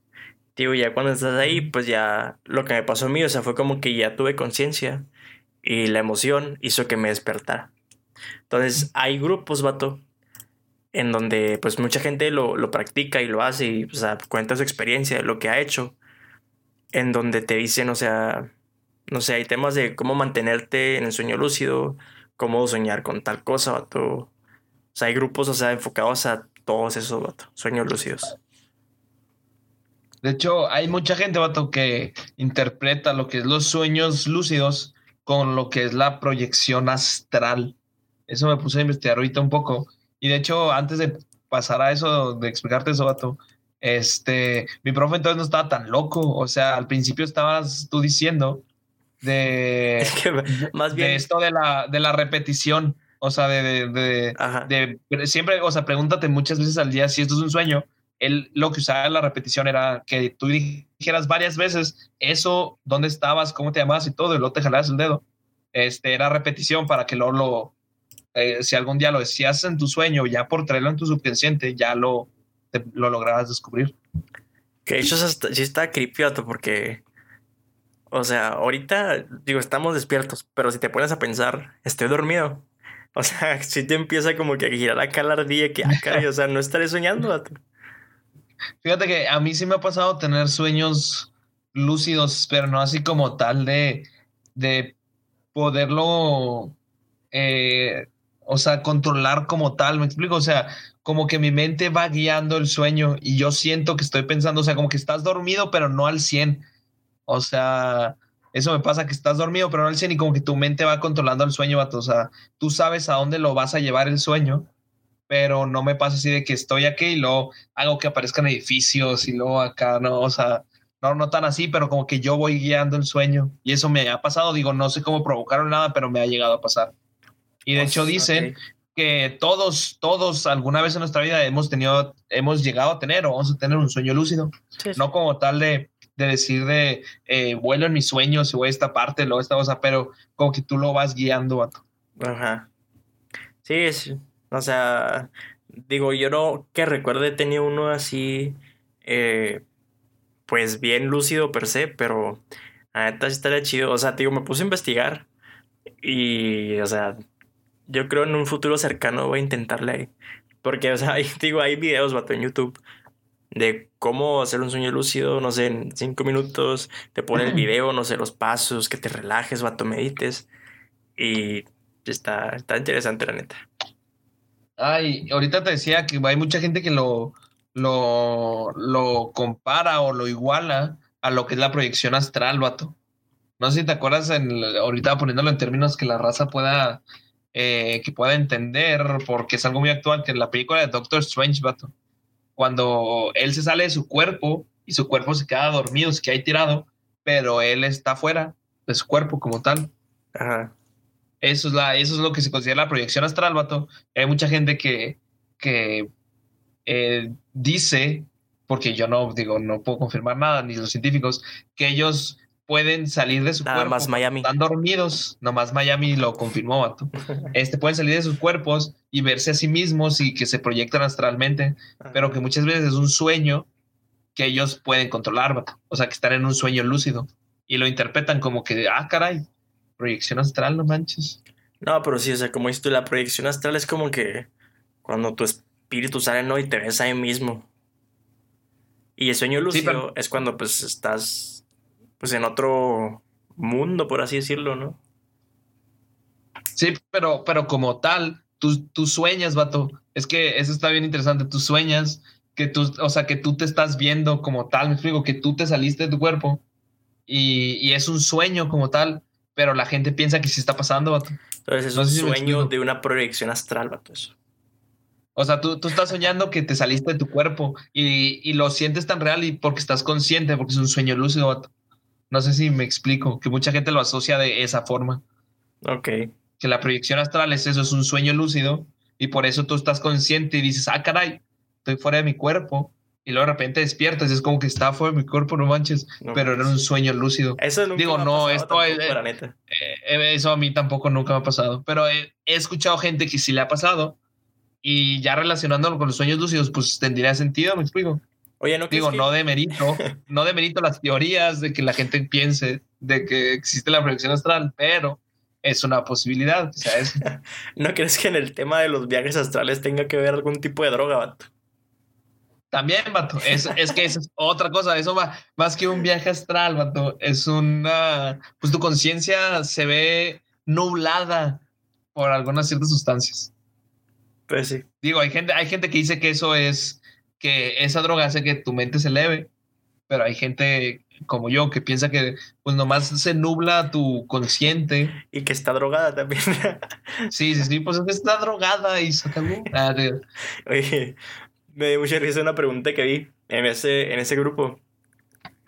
Tío, ya cuando estás ahí, pues ya lo que me pasó a mí, o sea, fue como que ya tuve conciencia y la emoción hizo que me despertara. Entonces, hay grupos, vato, en donde pues mucha gente lo, lo practica y lo hace y o sea, cuenta su experiencia, lo que ha hecho, en donde te dicen, o sea, no sé, hay temas de cómo mantenerte en el sueño lúcido, cómo soñar con tal cosa, vato. O sea, hay grupos, o sea, enfocados a todos esos, vato, sueños lúcidos. De hecho, hay mucha gente, vato, que interpreta lo que es los sueños lúcidos con lo que es la proyección astral. Eso me puse a investigar ahorita un poco. Y de hecho, antes de pasar a eso, de explicarte eso, vato, este, mi profe entonces no estaba tan loco. O sea, al principio estabas tú diciendo de, más bien... de esto de la, de la repetición. O sea, de, de, de, siempre, o sea, pregúntate muchas veces al día si esto es un sueño. Él lo que usaba en la repetición era que tú dijeras varias veces eso, dónde estabas, cómo te llamabas y todo, y luego te jalabas el dedo. Este era repetición para que luego lo, eh, si algún día lo decías en tu sueño, ya por traerlo en tu subconsciente, ya lo, lo lograbas descubrir. Que hecho sí está creepy, porque, o sea, ahorita, digo, estamos despiertos, pero si te pones a pensar, estoy dormido. O sea, si te empieza como que a girar acá la ardilla, que acá, ah, o sea, no estaré soñando. Fíjate que a mí sí me ha pasado tener sueños lúcidos, pero no así como tal de, de poderlo eh, o sea, controlar como tal, me explico, o sea, como que mi mente va guiando el sueño y yo siento que estoy pensando, o sea, como que estás dormido, pero no al 100. O sea, eso me pasa que estás dormido, pero no al 100 y como que tu mente va controlando el sueño, vato. O sea, tú sabes a dónde lo vas a llevar el sueño, pero no me pasa así de que estoy aquí y luego hago que aparezcan edificios y luego acá, no, o sea, no, no tan así, pero como que yo voy guiando el sueño y eso me ha pasado, digo, no sé cómo provocaron nada, pero me ha llegado a pasar. Y de hecho dicen que todos, todos alguna vez en nuestra vida hemos tenido, hemos llegado a tener o vamos a tener un sueño lúcido. No como tal de, de decir de eh, vuelo en mis sueños y voy a esta parte, luego esta cosa, pero como que tú lo vas guiando, a Ajá. Sí, es, o sea, digo, yo no que recuerde tenía uno así, eh, pues bien lúcido per se, pero a neta sí estaría chido. O sea, digo, me puse a investigar y, o sea, yo creo en un futuro cercano voy a intentarle ahí. Porque, o sea, digo, hay videos, vato, en YouTube de cómo hacer un sueño lúcido, no sé, en cinco minutos, te pone el video, no sé, los pasos, que te relajes, vato, medites. Y está, está interesante, la neta. Ay, ahorita te decía que hay mucha gente que lo, lo, lo compara o lo iguala a lo que es la proyección astral, vato. No sé si te acuerdas, en, ahorita poniéndolo en términos que la raza pueda eh, que pueda entender, porque es algo muy actual, que en la película de Doctor Strange, vato, cuando él se sale de su cuerpo y su cuerpo se queda dormido, se queda ahí tirado, pero él está fuera de su cuerpo como tal. Eso es, la, eso es lo que se considera la proyección astral, vato. Hay mucha gente que, que eh, dice, porque yo no digo, no puedo confirmar nada, ni los científicos, que ellos pueden salir de su Nada más Miami. Están dormidos, nomás Miami lo confirmó, vato. Este, pueden salir de sus cuerpos y verse a sí mismos y que se proyectan astralmente, pero que muchas veces es un sueño que ellos pueden controlar, vato. O sea, que están en un sueño lúcido y lo interpretan como que, ah, caray, proyección astral, no manches. No, pero sí, o sea, como dices tú, la proyección astral es como que cuando tu espíritu sale, ¿no? Y te ves ahí mismo. Y el sueño lúcido es cuando pues estás pues en otro mundo, por así decirlo, ¿no? Sí, pero, pero como tal, tú, tú sueñas, vato. Es que eso está bien interesante. Tú sueñas que tú, o sea, que tú te estás viendo como tal, me explico, que tú te saliste de tu cuerpo y, y es un sueño como tal. pero la gente piensa que sí está pasando, vato. Entonces es No un si sueño de una proyección astral, vato, eso. O sea, tú, tú estás soñando que te saliste de tu cuerpo y, y lo sientes tan real y porque estás consciente, porque es un sueño lúcido, vato. No sé si me explico, que mucha gente lo asocia de esa forma, Ok. que la proyección astral es eso, es un sueño lúcido y por eso tú estás consciente y dices, ah, caray, estoy fuera de mi cuerpo. Y luego de repente despiertas y es como que estaba fuera de mi cuerpo, no manches, No pero era un sueño lúcido. Eso nunca Digo, me ha no, esto es- la neta. Eh, eso a mí tampoco nunca me ha pasado, pero he, he escuchado gente que sí le ha pasado y ya relacionándolo con los sueños lúcidos, pues tendría sentido, me explico. Oye, ¿no Digo, que- no de mérito, no las teorías de que la gente piense de que existe la proyección astral, pero es una posibilidad, ¿No crees que en el tema de los viajes astrales tenga que ver algún tipo de droga, vato? también, vato, es, es que eso es otra cosa, eso va más que un viaje astral, vato, es una, pues tu conciencia se ve nublada por algunas ciertas sustancias. Pues sí. Digo, hay gente, hay gente que dice que eso es, que esa droga hace que tu mente se eleve, pero hay gente como yo que piensa que pues nomás se nubla tu consciente. Y que está drogada también. Sí, sí, sí, pues es que está drogada y se acabó. Ah, Oye, me dio mucha risa una pregunta que vi en ese, en ese grupo.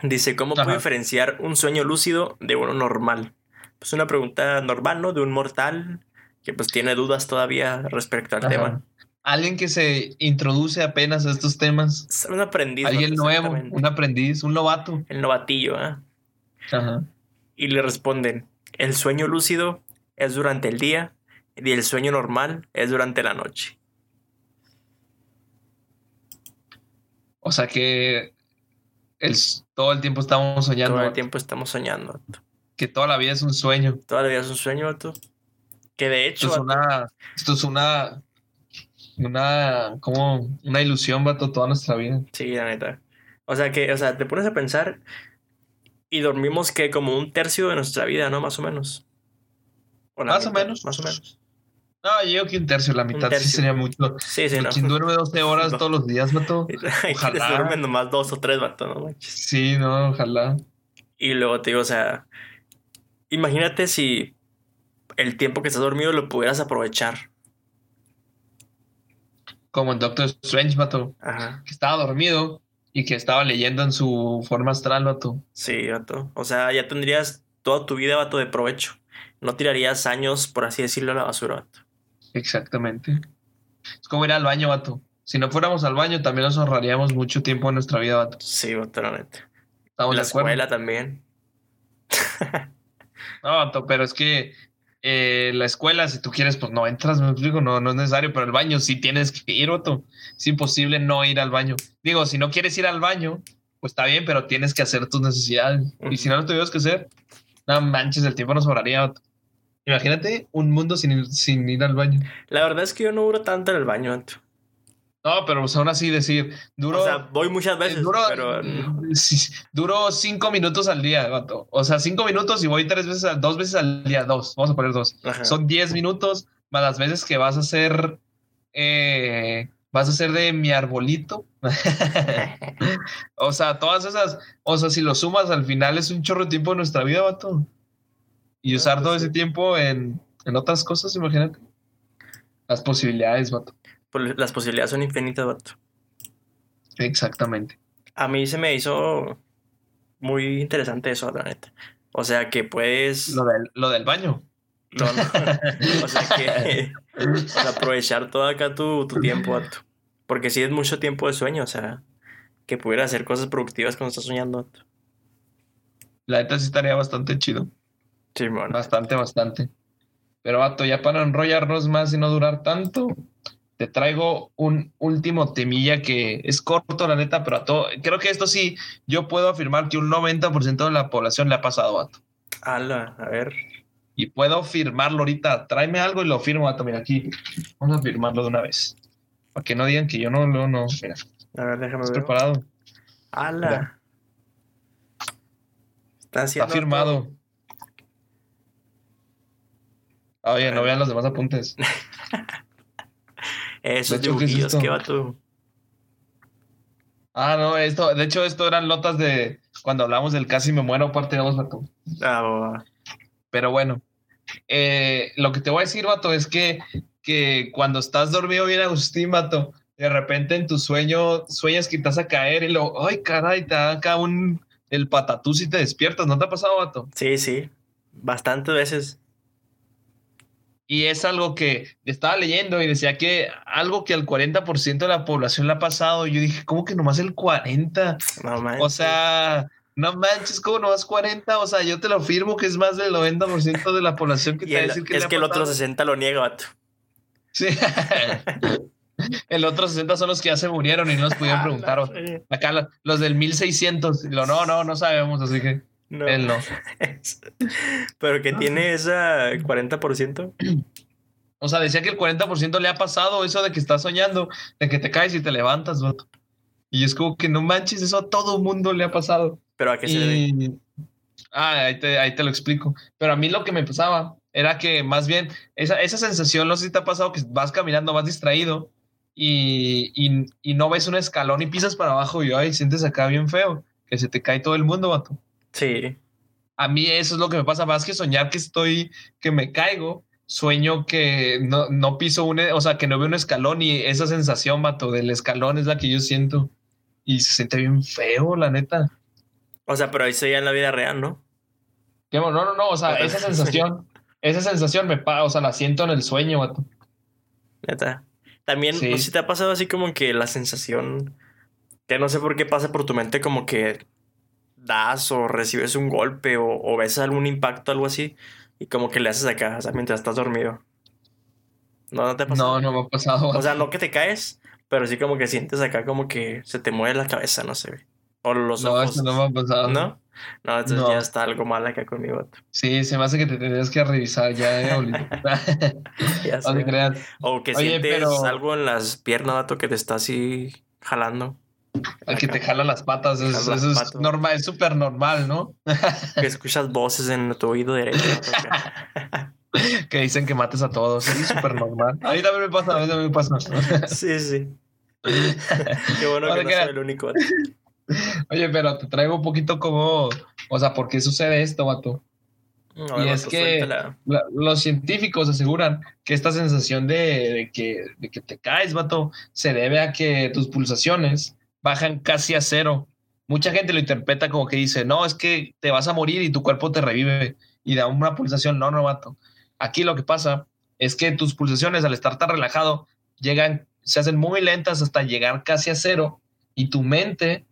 Dice, ¿cómo puedo diferenciar un sueño lúcido de uno normal? Pues una pregunta normal, ¿no? De un mortal que pues tiene dudas todavía respecto al Ajá. tema. Alguien que se introduce apenas a estos temas, un aprendiz. alguien nuevo, un aprendiz, un novato. El novatillo, ¿ah? Ajá. Y le responden, el sueño lúcido es durante el día y el sueño normal es durante la noche. O sea que el, todo el tiempo estamos soñando, Todo el tiempo estamos soñando. que toda la vida es un sueño. Toda la vida es un sueño, vato. Que de hecho, Esto es vato, una, esto es una, una, como una ilusión, vato, toda nuestra vida. sí, la neta. O sea que, o sea, te pones a pensar y dormimos que como un tercio de nuestra vida, ¿no? Más o menos. Más o menos. Más o menos. No, yo creo que un tercio, la mitad sí sería mucho. Sí, sí, no. ¿Quién duerme 12 horas No. todos los días, vato? Ojalá. duermen nomás dos o tres, vato, no manches. Sí, no, ojalá. Y luego te digo, o sea, imagínate si el tiempo que estás dormido lo pudieras aprovechar. Como en Doctor Strange, vato, Ajá. que estaba dormido y que estaba leyendo en su forma astral, vato. Sí, vato. O sea, ya tendrías toda tu vida, vato, de provecho. No tirarías años, por así decirlo, a la basura, vato. Exactamente. Es como ir al baño, vato. Si no fuéramos al baño, también nos ahorraríamos mucho tiempo en nuestra vida, vato. Sí, vato, la neta. Estamos La de escuela también. No, vato, pero es que eh, la escuela, si tú quieres, pues no entras, me explico, no, no es necesario, pero el baño sí tienes que ir, vato. Es imposible no ir al baño. Digo, si no quieres ir al baño, pues está bien, pero tienes que hacer tus necesidades. Y si no lo tuvieras que hacer, no manches, el tiempo nos sobraría, vato. Imagínate un mundo sin, ir- sin ir al baño. La verdad es que yo no duro tanto en el baño, vato. No, pero pues aún así decir, duro. O sea, voy muchas veces, duro, pero duro cinco minutos al día, vato. O sea, cinco minutos y voy tres veces, dos veces al día, dos. Vamos a poner dos. Ajá. Son 10 minutos más las veces que vas a hacer. eh, vas a hacer de mi arbolito. o sea, todas esas. O sea, si lo sumas al final es un chorro de tiempo de nuestra vida, vato. Y Ah, usar pues todo sí. ese tiempo en, en otras cosas, imagínate. Las posibilidades, vato. Pues las posibilidades son infinitas, vato. Exactamente. A mí se me hizo muy interesante eso, la neta. O sea, que puedes... Lo del, lo del baño. No, no. O sea, que o sea, aprovechar todo acá tu, tu tiempo, vato. Porque si es mucho tiempo de sueño, o sea, que pudieras hacer cosas productivas cuando estás soñando, vato. La neta sí estaría bastante chido. Sí, bueno. Bastante, bastante. Pero, vato, ya para enrollarnos más y no durar tanto, te traigo un último temilla que es corto, la neta, pero a todo. Creo que esto sí, yo puedo afirmar que un 90% de la población le ha pasado, vato. Ala, a ver. Y puedo firmarlo ahorita. Tráeme algo y lo firmo, vato. Mira, aquí. Vamos a firmarlo de una vez. Para que no digan que yo no, no, no. Mira, A ver, déjame ¿estás ver. preparado? Ala. Mira. Está haciendo Está firmado. Ah, Oye, no vean los demás apuntes. Esos De hecho, ¿qué es qué vato. Ah, no, esto, de hecho, esto eran notas de cuando hablamos del casi me muero parte 2, vato. Ah. Pero bueno, eh, lo que te voy a decir, vato, es que, que cuando estás dormido bien Agustín, vato, de repente en tu sueño sueñas que vas a caer y luego, ay, caray, te da acá un el patatús y te despiertas. ¿No te ha pasado, vato? Sí, sí, bastantes veces. Y es algo que estaba leyendo y decía que algo que al 40% de la población le ha pasado. Y yo dije, ¿cómo que nomás el 40%? No manches. O sea, no manches, ¿cómo nomás 40? O sea, yo te lo firmo que es más del 90% de la población que Y te va a el- decir que es le ha que el otro pasado. 60 lo niega, vato. Sí. el otro 60 son los que ya se murieron y no nos pudieron preguntar. o- Acá lo- los del 1600. y Lo, no, no, no sabemos, así que No. él no. Pero que tiene esa 40%. O sea, decía que el 40% le ha pasado eso de que estás soñando, de que te caes y te levantas, vato. Y es como que no manches, eso a todo mundo le ha pasado. Pero a qué se debe. Y... Ah, ahí te, ahí te lo explico. Pero a mí lo que me pasaba era que más bien esa, esa sensación, no sé si te ha pasado que vas caminando, vas distraído y, y, y no ves un escalón y pisas para abajo y ay, sientes acá bien feo, que se te cae todo el mundo, vato. Sí. A mí eso es lo que me pasa, más que soñar que estoy, que me caigo, sueño que no, no piso un, o sea, que no veo un escalón y esa sensación, vato, del escalón es la que yo siento. Y se siente bien feo, la neta. O sea, pero ahí se ya en la vida real, ¿no? No, no, no, o sea, esa sensación, esa sensación me pa, o sea, la siento en el sueño, vato. Neta. También, Sí. no sé si te ha pasado así como que la sensación que no sé por qué pasa por tu mente como que das o recibes un golpe o, o ves algún impacto, algo así, y como que le haces acá, o sea, mientras estás dormido. No, no te ha pasado. No, no me ha pasado. O sea, no que te caes, pero sí como que sientes acá como que se te mueve la cabeza, no sé. O los no, ojos. eso no me ha pasado. ¿No? No, entonces No. ya está algo mal acá conmigo. vato. Sí, se me hace que te tendrías que revisar ya, eh. Ya no te sé. creas. O que Oye, sientes pero- algo en las piernas, vato, que te está así jalando. Al que te jala las patas, las eso es normal, es súper normal, ¿no? Que escuchas voces en tu oído derecho. vato, Que dicen que mates a todos, es súper normal. A mí también me pasa, a mí también me pasa. sí, sí. Qué bueno No que no soy el único. Oye, pero te traigo un poquito como, o sea, ¿por qué sucede esto, vato? Y es que-. La- los científicos aseguran que esta sensación de, de que, de que te caes, vato, se debe a que tus pulsaciones bajan casi a cero. Mucha gente lo interpreta como que dice, no, es que te vas a morir y tu cuerpo te revive y da una pulsación. No, no, vato. Aquí lo que pasa es que tus pulsaciones, al estar tan relajado, llegan, se hacen muy lentas hasta llegar casi a cero y tu mente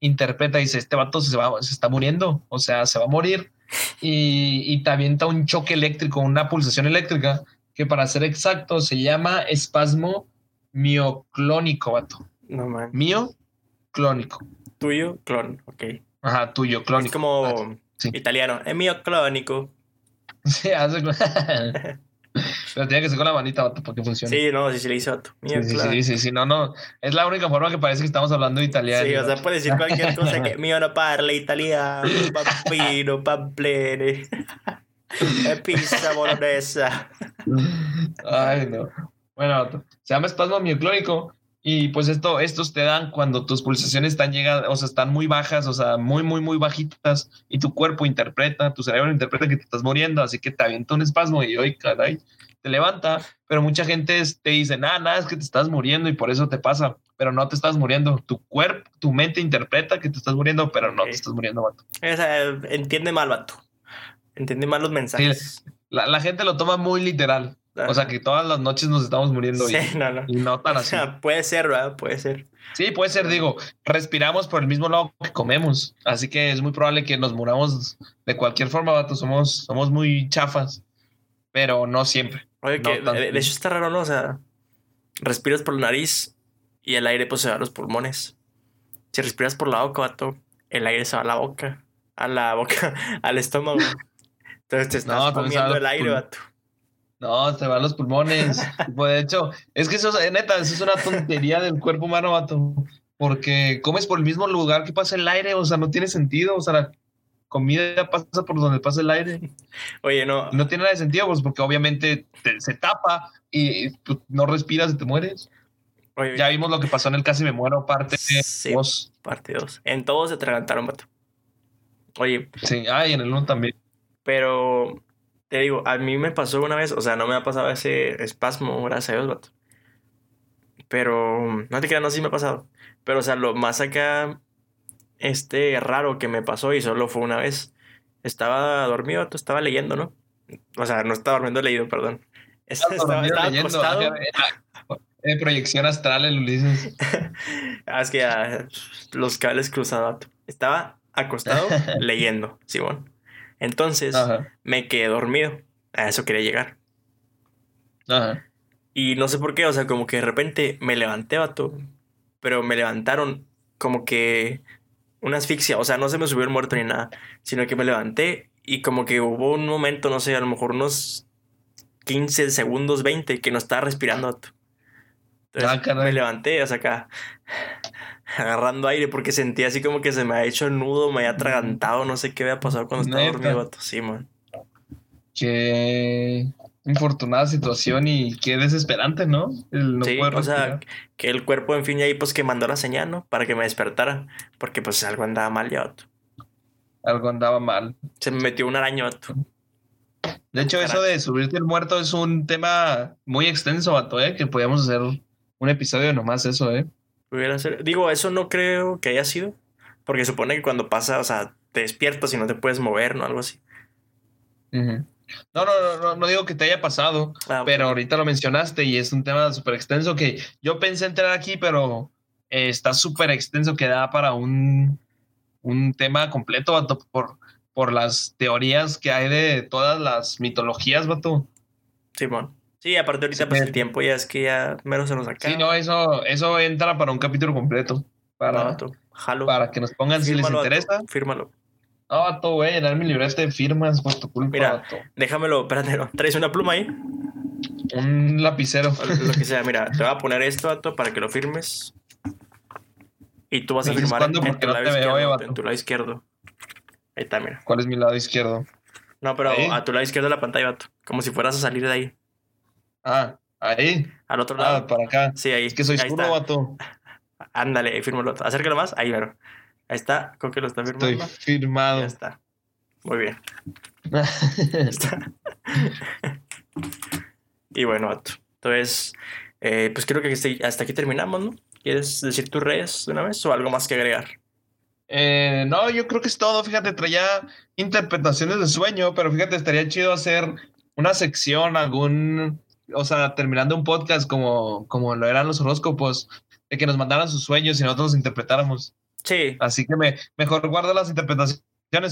interpreta y dice, este vato se, va, se está muriendo, o sea, se va a morir y, y te avienta un choque eléctrico, una pulsación eléctrica, que para ser exacto se llama espasmo mioclónico, vato. No man. Mioclónico. Tuyo, clon. Ok. Ajá, tuyo, Es clónico. como Sí. italiano. Es mío clónico. Sí, hace- Pero tiene que ser con la manita, vato, para que funcione. Sí, no, sí, sí le hice vato. Mío Sí, sí, clónico. sí, sí, sí, no, no. Es la única forma que parece que estamos hablando italiano. Sí, o sea, puede decir cualquier cosa que mio no parla italiano, bambino, pamplene, pizza bolognesa. Ay, no. Bueno, se llama espasmo mioclónico y pues esto, estos te dan cuando tus pulsaciones están llegando, o sea, están muy bajas, o sea, muy, muy, muy bajitas y tu cuerpo interpreta, tu cerebro interpreta que te estás muriendo, así que te avienta un espasmo y hoy, caray, te levanta, pero mucha gente te dice, nada, nada, es que te estás muriendo y por eso te pasa, pero no te estás muriendo, tu cuerpo, tu mente interpreta que te estás muriendo, pero no te estás muriendo, vato. Entiende mal, vato. Entiende mal los mensajes. La, la gente lo toma muy literal, o sea, que todas las noches nos estamos muriendo y, Sí, no, no. y no tan O así. sea, puede ser, ¿verdad? Puede ser. Sí, puede ser, digo, respiramos por el mismo lado que comemos, así que es muy probable que nos muramos de cualquier forma, vato, somos, somos muy chafas, pero no siempre. Oye, No que de, de hecho está raro, ¿no? O sea, respiras por la nariz y el aire pues se va a los pulmones. Si respiras por la boca, vato, el aire se va a la boca. A la boca, al estómago. Entonces te estás No, comiendo el aire, vato. No, se van los pulmones. pues de hecho, es que eso, es- neta, eso es una tontería del cuerpo humano, vato, porque comes por el mismo lugar que pasa el aire, o sea, no tiene sentido, o sea, la comida pasa por donde pasa el aire. Oye, no. No tiene nada de sentido, pues porque obviamente te- se tapa y pues, no respiras y te mueres. Oye, Ya vimos lo que pasó en el Casi Me Muero, parte Sí. 2. parte 2. En todos se atragantaron, vato. Oye, Sí, ah, y en el 1 también. pero te digo, a mí me pasó una vez, o sea, no me ha pasado ese espasmo, gracias a Dios, vato. Pero, no te creas, no sé si me ha pasado. Pero, o sea, lo más acá, este, raro que me pasó y solo fue una vez. Estaba dormido, estaba leyendo, ¿no? O sea, no estaba durmiendo, leído, perdón. Estaba, leyendo, acostado. proyección astral el Ulises. Ah, es que ya, los cables cruzados, vato. Estaba acostado leyendo, Simón. Entonces, Ajá, me quedé dormido. A eso quería llegar. ajá. Y no sé por qué, o sea, como que de repente me levanté, vato. Pero me levantaron como que una asfixia. O sea, no se me subió el muerto ni nada. Sino que me levanté y como que hubo un momento, no sé, a lo mejor unos 15 segundos, 20, que no estaba respirando, vato. Entonces Ah, me levanté, o sea, acá agarrando aire porque sentía así como que se me había hecho nudo, me había atragantado, no sé qué había pasado cuando estaba Neta. dormido, vato. Sí, man. Qué infortunada situación y qué desesperante, ¿no? El no Sí, poder o sea, que el cuerpo, en fin, ahí pues que mandó la señal, ¿no? Para que me despertara, porque pues algo andaba mal ya, vato. Algo andaba mal. Se me metió un araño, vato. De hecho, eso de subirte el muerto es un tema muy extenso, vato, ¿eh? Que podíamos hacer un episodio nomás eso, ¿eh? Pudiera ser. Digo, eso no creo que haya sido, porque supone que cuando pasa, o sea, te despiertas y no te puedes mover, ¿no? Algo así. Ujú. No, no, no, no, no digo que te haya pasado, Ah, pero ahorita lo mencionaste y es un tema súper extenso que yo pensé entrar aquí, pero eh, está súper extenso que da para un, un tema completo, vato, por, por las teorías que hay de todas las mitologías, vato. Simón. Sí, aparte ahorita Sí, pues el tiempo ya es que ya menos se nos acaba. Sí, no, eso, eso entra para un capítulo completo, para. Jalo. para que nos pongan si les interesa. Fírmalo. No, vato, a llenar mi libreta de firmas por tu culpa, Mira. vato. Déjamelo, espérate, ¿no? ¿traes una pluma ahí? Un lapicero. Lo lo que sea, mira, te voy a poner esto, vato, para que lo firmes. Y tú vas a ¿Me dices firmar en, en Porque tu no lado te veo, izquierdo, eh, vato, vato. en tu lado izquierdo. Ahí está, mira. ¿Cuál es mi lado izquierdo? No, pero a tu lado izquierdo de la pantalla, vato. Como si fueras a salir de ahí. Ah, ahí. Al otro Ah, lado. para acá. Sí, ahí. Es que soy zurdo, vato. Ándale, ahí fírmalo. Acércalo más. Ahí, mero. Ahí está. Con que lo está Estoy firmando. firmado. Ya está. Muy bien. Está. y bueno, vato. Entonces, eh, pues creo que hasta aquí terminamos, ¿no? ¿Quieres decir tus redes de una vez o algo más que agregar? Eh, no, yo creo que es todo. Fíjate, traía interpretaciones de sueño, pero fíjate, estaría chido hacer una sección, algún, o sea, terminando un podcast como, como lo eran los horóscopos, de que nos mandaran sus sueños y nosotros los interpretáramos. Sí, Así que me, mejor guardo las interpretaciones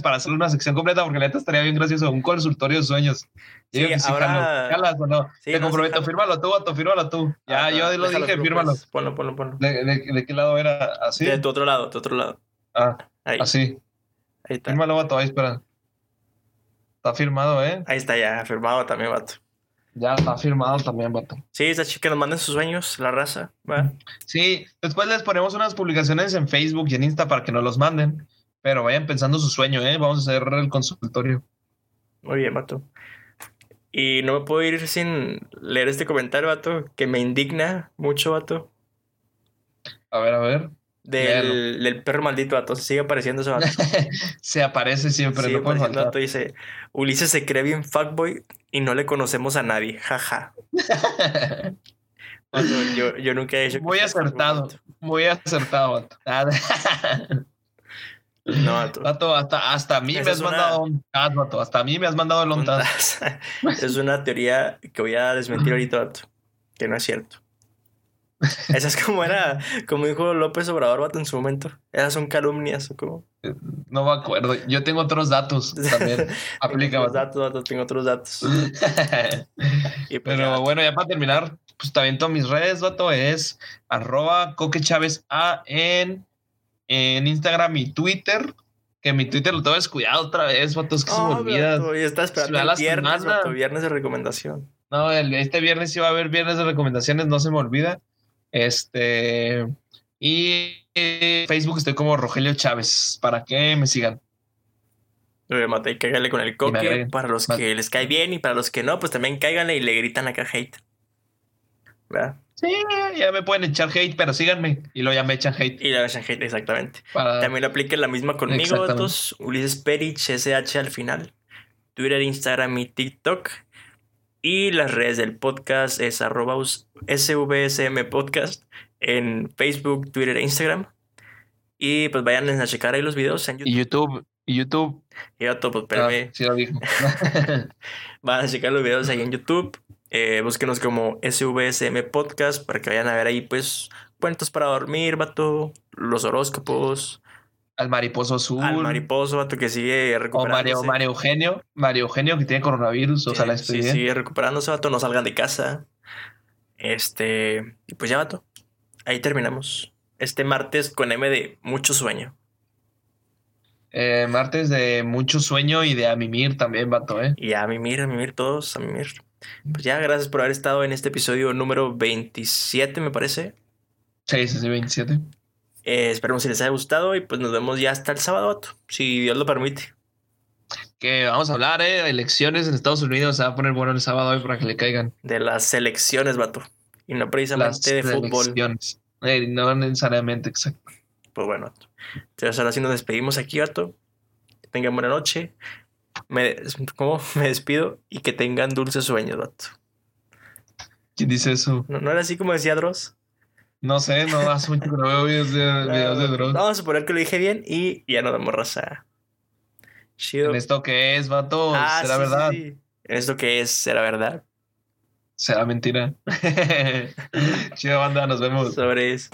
para hacer una sección completa, porque la neta estaría bien gracioso, un consultorio de sueños. Yo Sí, sí, ahora-. ¿Jalas o no? Sí, Te no, sí, comprometo, jalo. fírmalo tú, vato, fírmalo tú. Ya, Ah, yo lo dije, tú, fírmalo. pues. Ponlo, ponlo, ponlo. ¿De, de, de qué lado era? ¿Así? De tu otro lado, de tu otro lado. Ah, Ahí, así. ahí está. Fírmalo, vato, ahí, espera. Está firmado, ¿eh? Ahí está ya, firmado también, vato. Ya está firmado también, vato. Sí, esa chica que nos manden sus sueños, la raza. ¿va? Sí, después les ponemos unas publicaciones en Facebook y en Insta para que nos los manden. Pero vayan pensando su sueño, ¿eh? Vamos a hacer el consultorio. Muy bien, vato. Y no me puedo ir sin leer este comentario, vato, que me indigna mucho, vato. A ver, a ver. Del, del perro maldito, vato. Sigue apareciendo ese vato. Se aparece siempre, Sigue no apareciendo. Dice, Ulises se cree bien fuckboy y no le conocemos a nadie. Jaja. Yo, yo nunca he que Muy acertado. Muy acertado, vato. No, vato. Vato, hasta, hasta a mí Esa me has una- mandado un taz, vato. Hasta a mí me has mandado el un taz. es una teoría que voy a desmentir ahorita, vato, que no es cierto. Esa es como era, como dijo López Obrador, vato, en su momento. Esas son calumnias o como. No me acuerdo. Yo tengo otros datos también. Aplica, tengo otros datos, vato, tengo otros datos. Y pues Pero ya, bueno, ya para terminar, pues también todas mis redes, vato, es arroba Coque Chávez A en, en Instagram y Twitter. Que mi Twitter lo tengo descuidado otra vez, vato, es que se me Oh, olvida. y está esperando el viernes, vato, viernes de recomendación. No, el- este viernes sí va a haber viernes de recomendaciones, no se me olvida. Este. Y eh, Facebook estoy como Rogelio Chávez, para que me sigan. Mate, cáigale con el coque para los que les cae bien y para los que no, pues también cáiganle y le gritan acá hate. ¿Verdad? Sí, ya me pueden echar hate, pero síganme. Y luego ya me echan hate. Y le echan hate, exactamente. Para... También apliquen la misma conmigo. Ulises Perich, SH al final. Twitter, Instagram y TikTok. Y las redes del podcast es arroba SVSM Podcast en Facebook, Twitter e Instagram. Y pues vayan a checar ahí los videos en YouTube. YouTube. YouTube. Y YouTube, pues espérame. Ah, sí lo dijo. Van a checar los videos ahí en YouTube. Eh, búsquenos como SVSM Podcast para que vayan a ver ahí, pues, cuentos para dormir, vato, los horóscopos. Al mariposo azul. Al mariposo, vato, que sigue recuperándose. O Mario, Mario Eugenio. Mario Eugenio que tiene coronavirus, o sea, la Sí, sigue recuperándose, vato, no salgan de casa. Este, y pues ya, vato. Ahí terminamos. Este martes con M de mucho sueño. Eh, martes de mucho sueño y de a mimir también, vato, ¿eh? Y a mimir, a mimir todos, a mimir. Pues ya, gracias por haber estado en este episodio número 27, me parece. Sí, sí, sí, 27. Eh, esperemos si les haya gustado y pues nos vemos ya hasta el sábado, vato, si Dios lo permite. Que vamos a hablar, ¿eh? Elecciones en Estados Unidos. Se va a poner bueno el sábado hoy para que le caigan. De las elecciones, vato. Y no precisamente de fútbol. Eh, no necesariamente, exacto. Pues bueno, entonces ahora sí nos despedimos aquí, vato. Que tengan buena noche me, ¿cómo? me despido y que tengan dulces sueños, vato. ¿Quién dice eso? ¿No, era así como decía Dross? No sé, no, hace mucho que no veo videos de, videos de Dross. Vamos a suponer que lo dije bien y ya no damos raza. Chido. ¿En esto qué es, vato? Ah, ¿Será verdad? ¿En esto qué es? ¿Será verdad? ¿Será mentira? Chido, banda, nos vemos. Sobre eso.